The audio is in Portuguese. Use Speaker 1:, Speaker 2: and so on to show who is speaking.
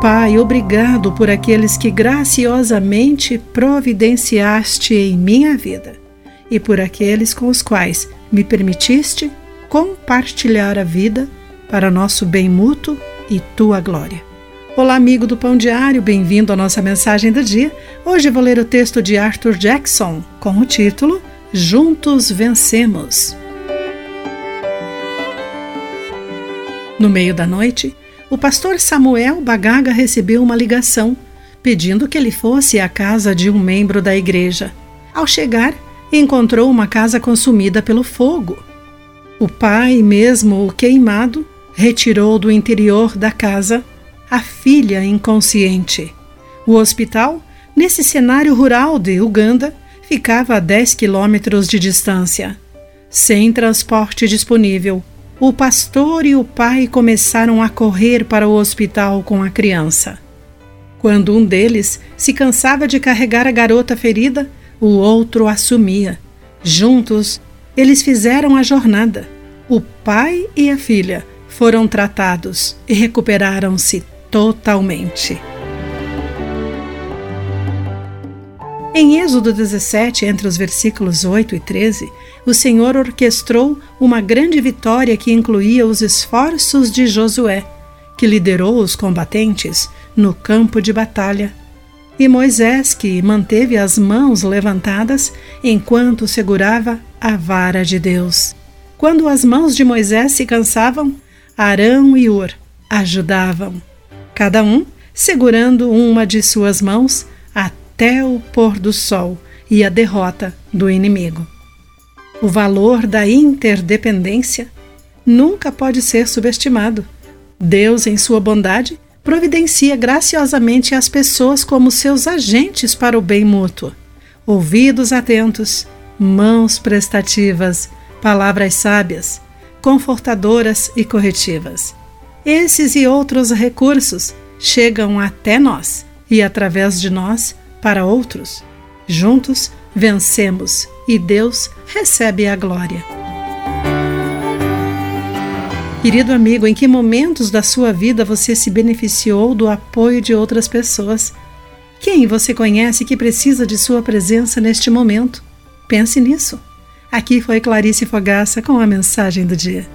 Speaker 1: Pai, obrigado por aqueles que graciosamente providenciaste em minha vida e por aqueles com os quais me permitiste compartilhar a vida para nosso bem mútuo e tua glória. Olá, amigo do Pão Diário, bem-vindo à nossa mensagem do dia. Hoje vou ler o texto de Arthur Jackson com o título Juntos Vencemos. No meio da noite, o pastor Samuel Bagaga recebeu uma ligação pedindo que ele fosse à casa de um membro da igreja. Ao chegar, encontrou uma casa consumida pelo fogo. O pai, mesmo queimado, retirou do interior da casa a filha inconsciente. O hospital, nesse cenário rural de Uganda, ficava a 10 quilômetros de distância. Sem transporte disponível, o pastor e o pai começaram a correr para o hospital com a criança. Quando um deles se cansava de carregar a garota ferida, o outro assumia. Juntos, eles fizeram a jornada. O pai e a filha foram tratados e recuperaram-se totalmente. Em Êxodo 17, entre os versículos 8 e 13, o Senhor orquestrou uma grande vitória que incluía os esforços de Josué, que liderou os combatentes no campo de batalha, e Moisés, que manteve as mãos levantadas enquanto segurava a vara de Deus. Quando as mãos de Moisés se cansavam, Arão e Ur ajudavam, cada um segurando uma de suas mãos até o pôr do sol e a derrota do inimigo. O valor da interdependência nunca pode ser subestimado. Deus, em sua bondade, providencia graciosamente as pessoas como seus agentes para o bem mútuo. Ouvidos atentos, mãos prestativas, palavras sábias, confortadoras e corretivas. Esses e outros recursos chegam até nós e, através de nós, para outros. Juntos vencemos e Deus recebe a glória. Querido amigo, em que momentos da sua vida você se beneficiou do apoio de outras pessoas? Quem você conhece que precisa de sua presença neste momento? Pense nisso. Aqui foi Clarice Fogaça com a mensagem do dia.